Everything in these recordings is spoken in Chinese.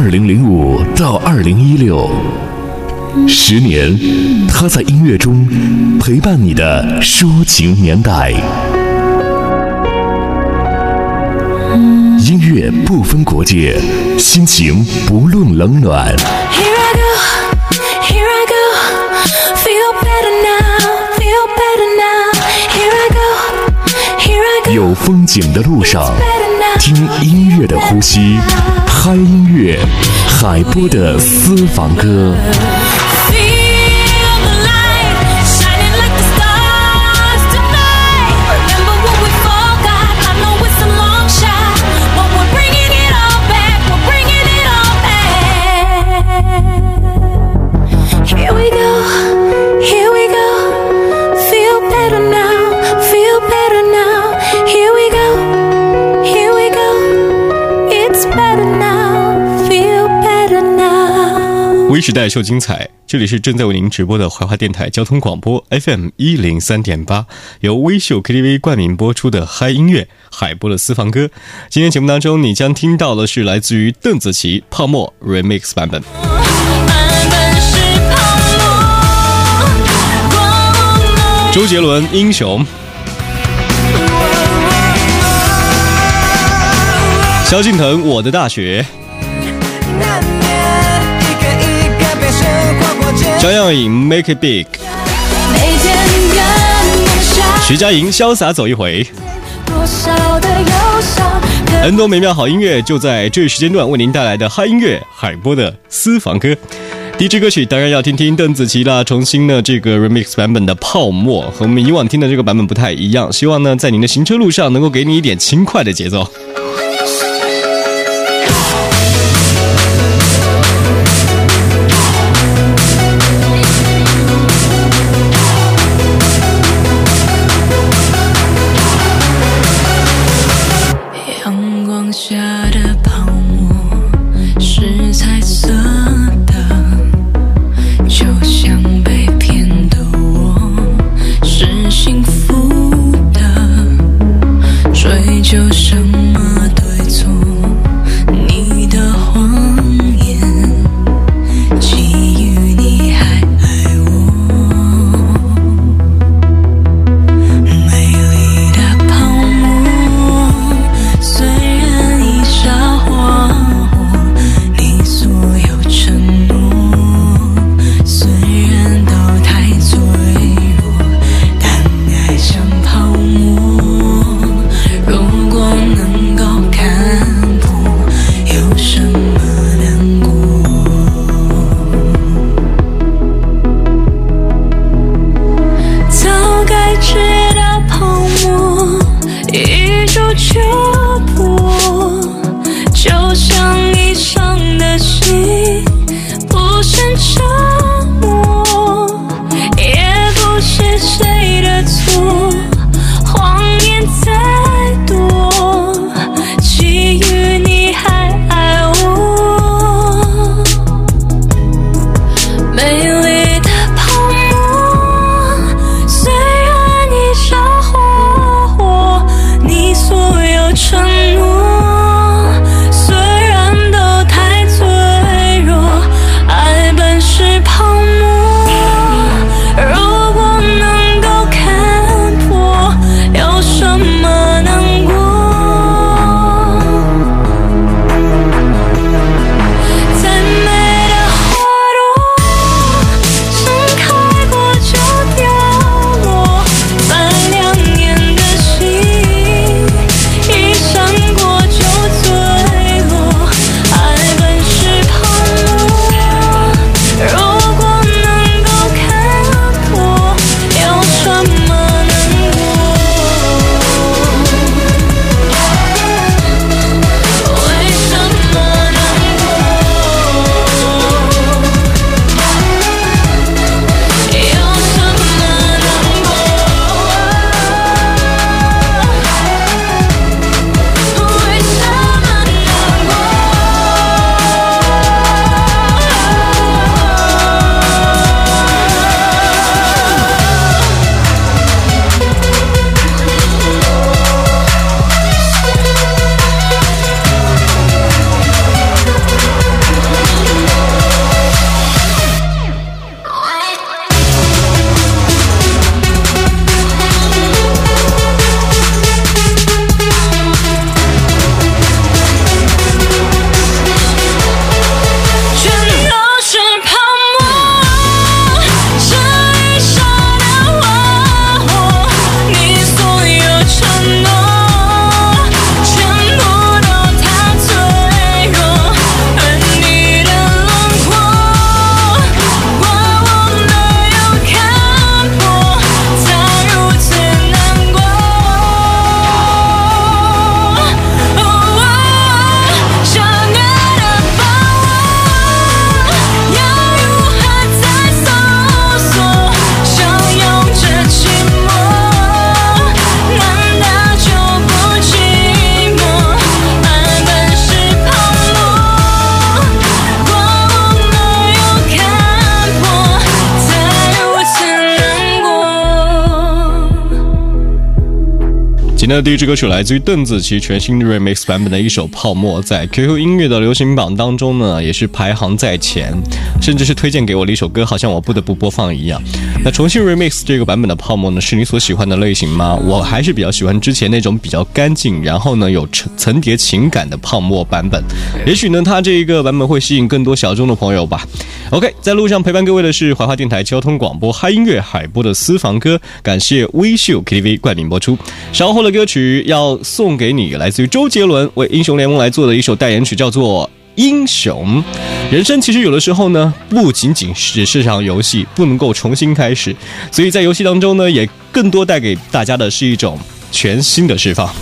二零零五到二零一六，十年，他在音乐中陪伴你的抒情年代。音乐不分国界，心情不论冷暖。有风景的路上，听音乐的呼吸，嗨音乐，海波的私房歌。时代秀精彩，这里是正在为您直播的怀化电台交通广播 FM 一零三点八，由微秀 KTV 冠名播出的嗨音乐海波的私房歌。今天节目当中，你将听到的是来自于邓紫棋《泡沫》Remix 版本。周杰伦《英雄》，萧敬腾《我的大学》。张靓颖 Make It Big，徐佳莹潇洒走一回。很多美妙好音乐就在这一时间段为您带来的嗨音乐海波的私房歌。第一支歌曲当然要听听邓紫棋啦，重新的这个 Remix 版本的泡沫，和我们以往听的这个版本不太一样。希望呢在您的行车路上能够给你一点轻快的节奏。那第一支歌曲来自于邓紫棋全新 remix 版本的一首《泡沫》，在 QQ 音乐的流行榜当中呢，也是排行在前，甚至是推荐给我的一首歌，好像我不得不播放一样。那重新 remix 这个版本的《泡沫》呢，是你所喜欢的类型吗？我还是比较喜欢之前那种比较干净，然后呢有层层叠情感的泡沫版本。也许呢，它这一个版本会吸引更多小众的朋友吧。OK，在路上陪伴各位的是怀化电台交通广播嗨音乐海波的私房歌，感谢微秀 KTV 冠名播出。稍后的。歌曲要送给你，来自于周杰伦为英雄联盟来做的一首代言曲，叫做《英雄》。人生其实有的时候呢，不仅仅只是场游戏，不能够重新开始，所以在游戏当中呢，也更多带给大家的是一种全新的释放。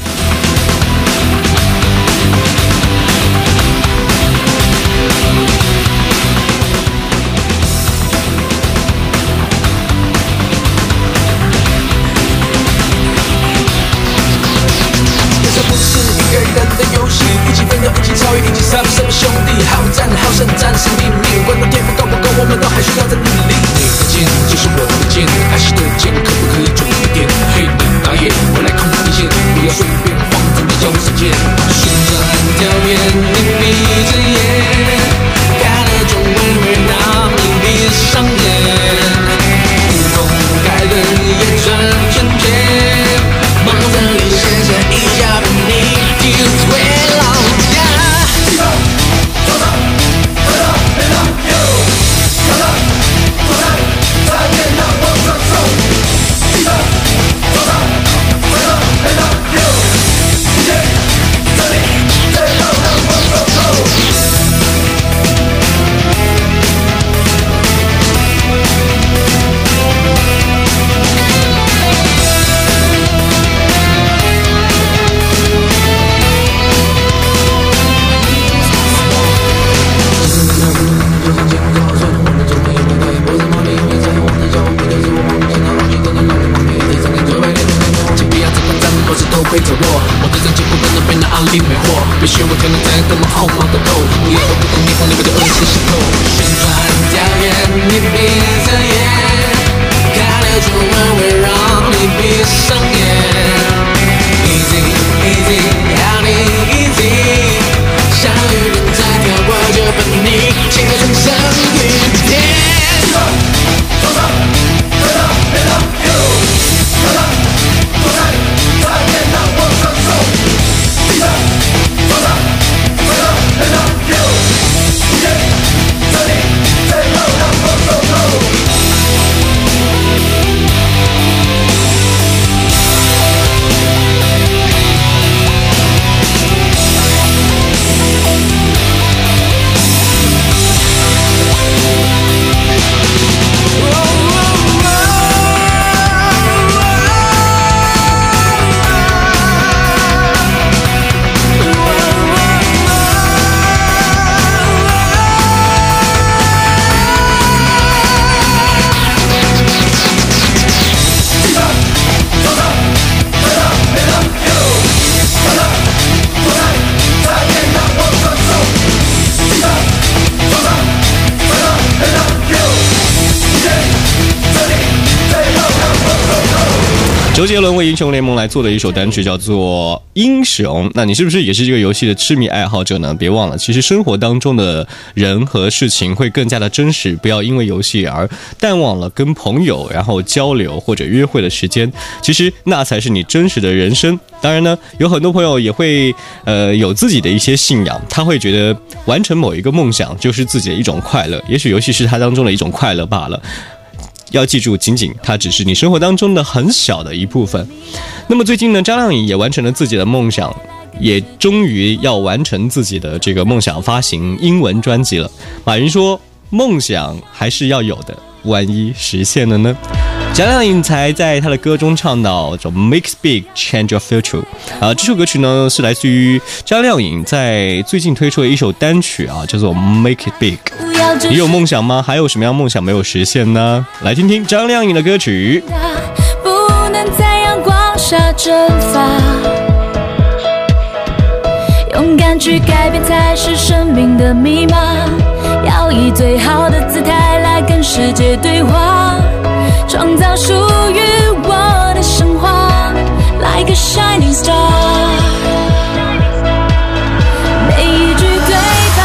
也许我可能在怎么慌的都够，也不够蜜蜂那我的恶心程度。旋转跳跃，你闭着眼，看流我。周杰伦为英雄联盟来做的一首单曲叫做《英雄》。那你是不是也是这个游戏的痴迷爱好者呢？别忘了，其实生活当中的人和事情会更加的真实。不要因为游戏而淡忘了跟朋友然后交流或者约会的时间。其实那才是你真实的人生。当然呢，有很多朋友也会呃有自己的一些信仰，他会觉得完成某一个梦想就是自己的一种快乐。也许游戏是他当中的一种快乐罢了。要记住，仅仅它只是你生活当中的很小的一部分。那么最近呢，张靓颖也完成了自己的梦想，也终于要完成自己的这个梦想，发行英文专辑了。马云说：“梦想还是要有的，万一实现了呢？”张靓颖才在她的歌中唱到：“叫 Make big, change your future。”啊，这首歌曲呢是来自于张靓颖在最近推出的一首单曲啊，叫做 Make it big。你有梦想吗？还有什么样梦想没有实现呢？来听听张靓颖的歌曲。不能在阳光下蒸发，勇敢去改变才是生命的密码。要以最好的姿态来跟世界对话。创造属于我的神话，来 like a shining star。每一句对白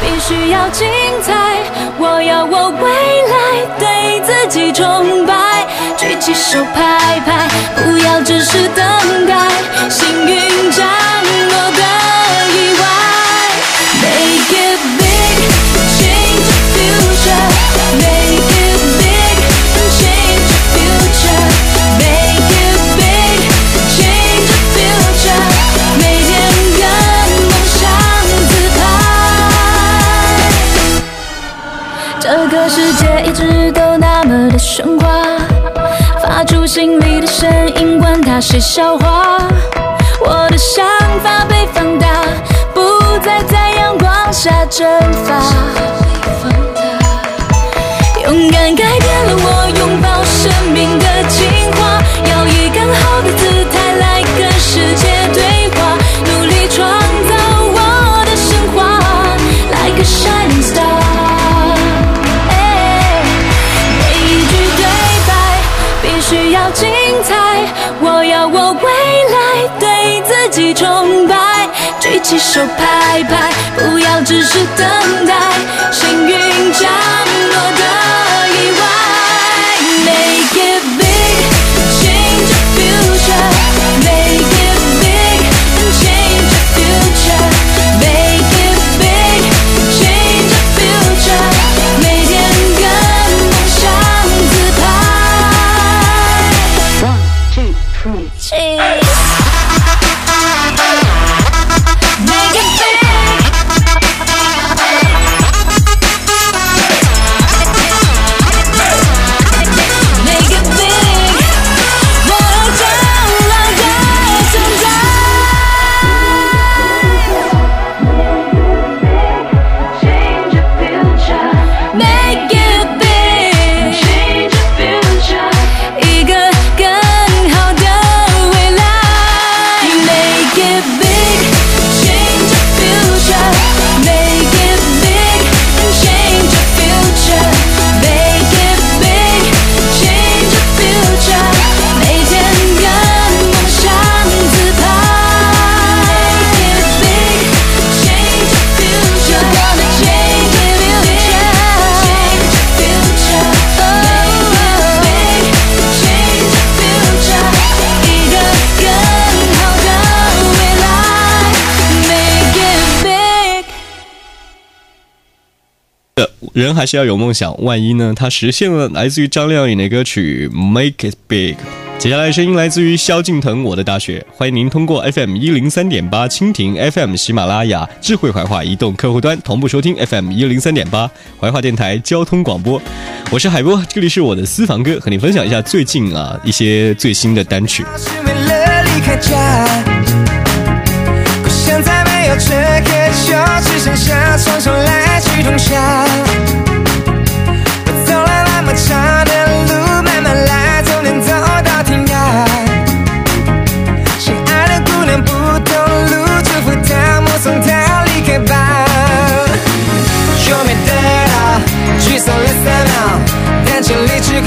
必须要精彩，我要我未来对自己崇拜，举起手拍拍，不要只是等待，幸运降世界一直都那么的喧哗，发出心里的声音，管他谁笑话。我的想法被放大，不再在阳光下蒸发。勇敢改变了我拥抱生命的进化，要以更好的姿一起手拍拍，不要只是等待，幸运降人还是要有梦想，万一呢？他实现了，来自于张靓颖的歌曲《Make It Big》。接下来声音来自于萧敬腾，《我的大学》。欢迎您通过 FM 一零三点八蜻蜓 FM、喜马拉雅、智慧怀化移动客户端同步收听 FM 一零三点八怀化电台交通广播。我是海波，这里是我的私房歌，和你分享一下最近啊一些最新的单曲。是为了离开家，可现在有这个就只剩下双手来去通宵。我走了那么长的路，慢慢来，总能走到天涯。心爱的姑娘不同路，祝福她，目送她离开吧。有没得到？沮丧了三秒，但尽力之后，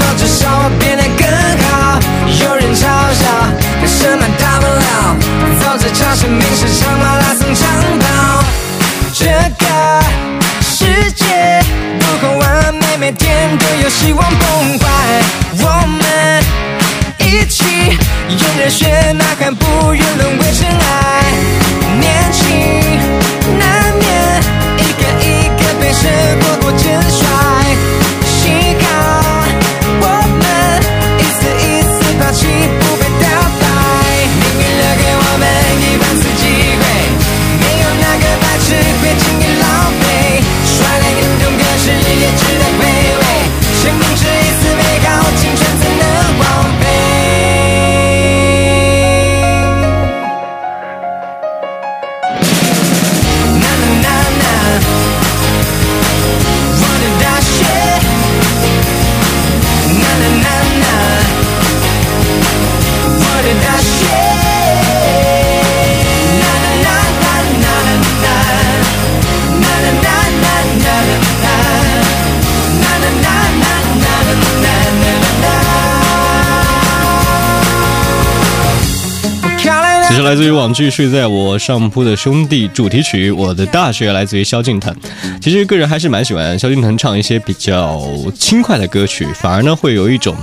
这是来自于网剧《睡在我上铺的兄弟》主题曲，《我的大学》来自于萧敬腾。其实个人还是蛮喜欢萧敬腾唱一些比较轻快的歌曲，反而呢会有一种，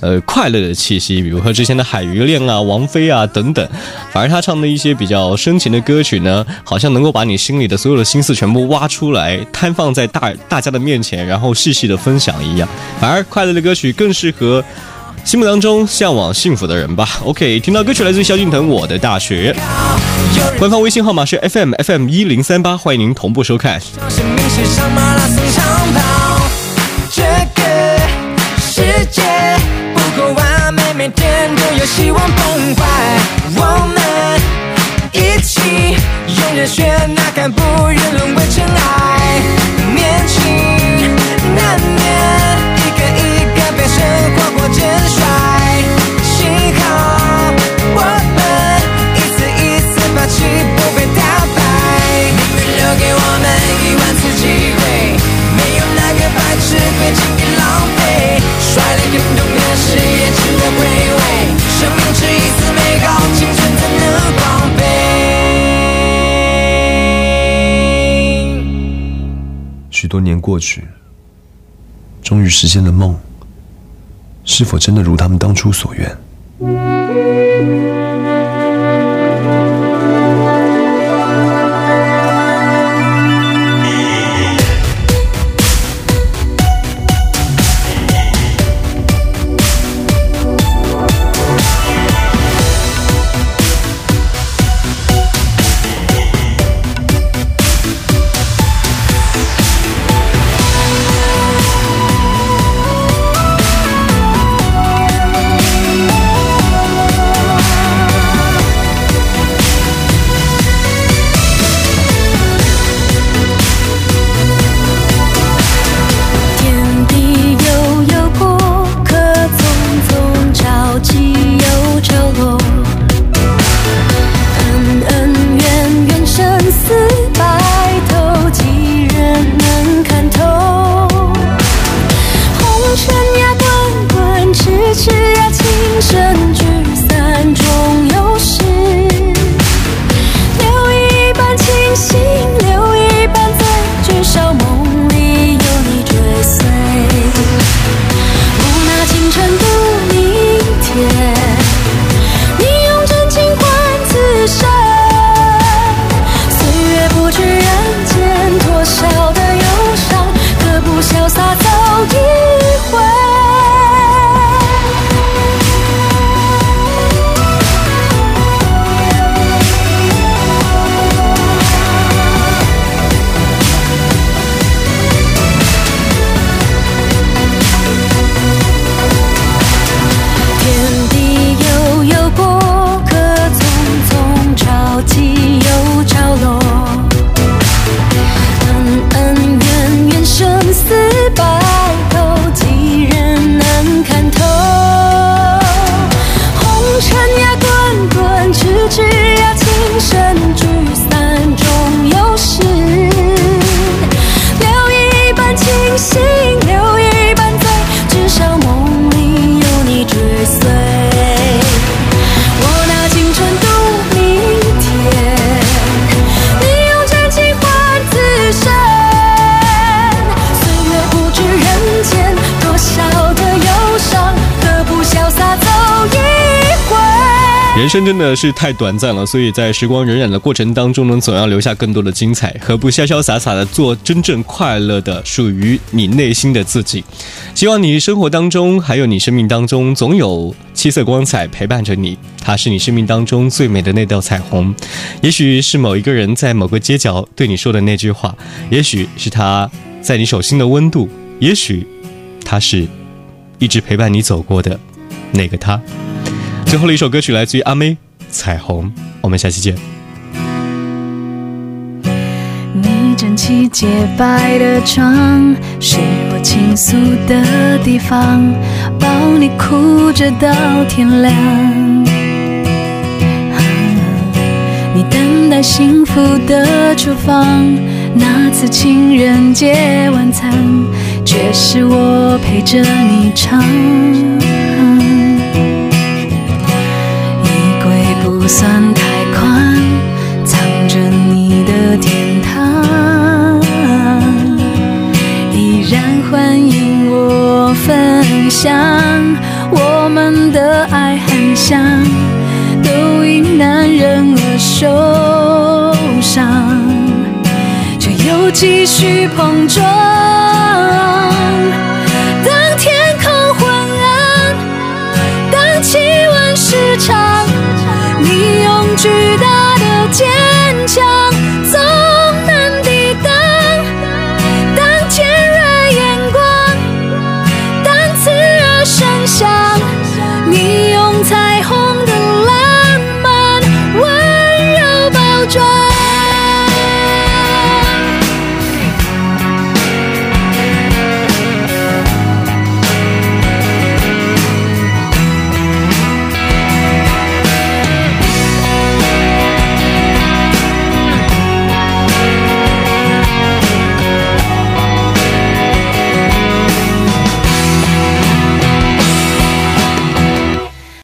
呃快乐的气息。比如说之前的《海鱼恋》啊、王菲啊等等，反而他唱的一些比较深情的歌曲呢，好像能够把你心里的所有的心思全部挖出来，摊放在大大家的面前，然后细细的分享一样。反而快乐的歌曲更适合。心目当中向往幸福的人吧。OK，听到歌曲来自萧敬腾《我的大学》，官方微信号码是 FM FM 一零三八，欢迎您同步收看。生命是场马拉松长跑，这个世界不够完美，每天都有希望崩坏。我们一起用热血呐喊，不愿沦为尘埃。许多年过去，终于实现了梦，是否真的如他们当初所愿？人生真的是太短暂了，所以在时光荏苒的过程当中呢，总要留下更多的精彩。何不潇潇洒洒的做真正快乐的、属于你内心的自己？希望你生活当中，还有你生命当中，总有七色光彩陪伴着你。它是你生命当中最美的那道彩虹。也许是某一个人在某个街角对你说的那句话，也许是他在你手心的温度，也许他是一直陪伴你走过的那个他。最后的一首歌曲来自于阿妹《彩虹》，我们下期见。你整齐洁白的床，是我倾诉的地方，抱你哭着到天亮。你等待幸福的厨房，那次情人节晚餐，却是我陪着你唱。不算太宽，藏着你的天堂，依然欢迎我分享。我们的爱很像，都因男人而受伤，却又继续碰撞。当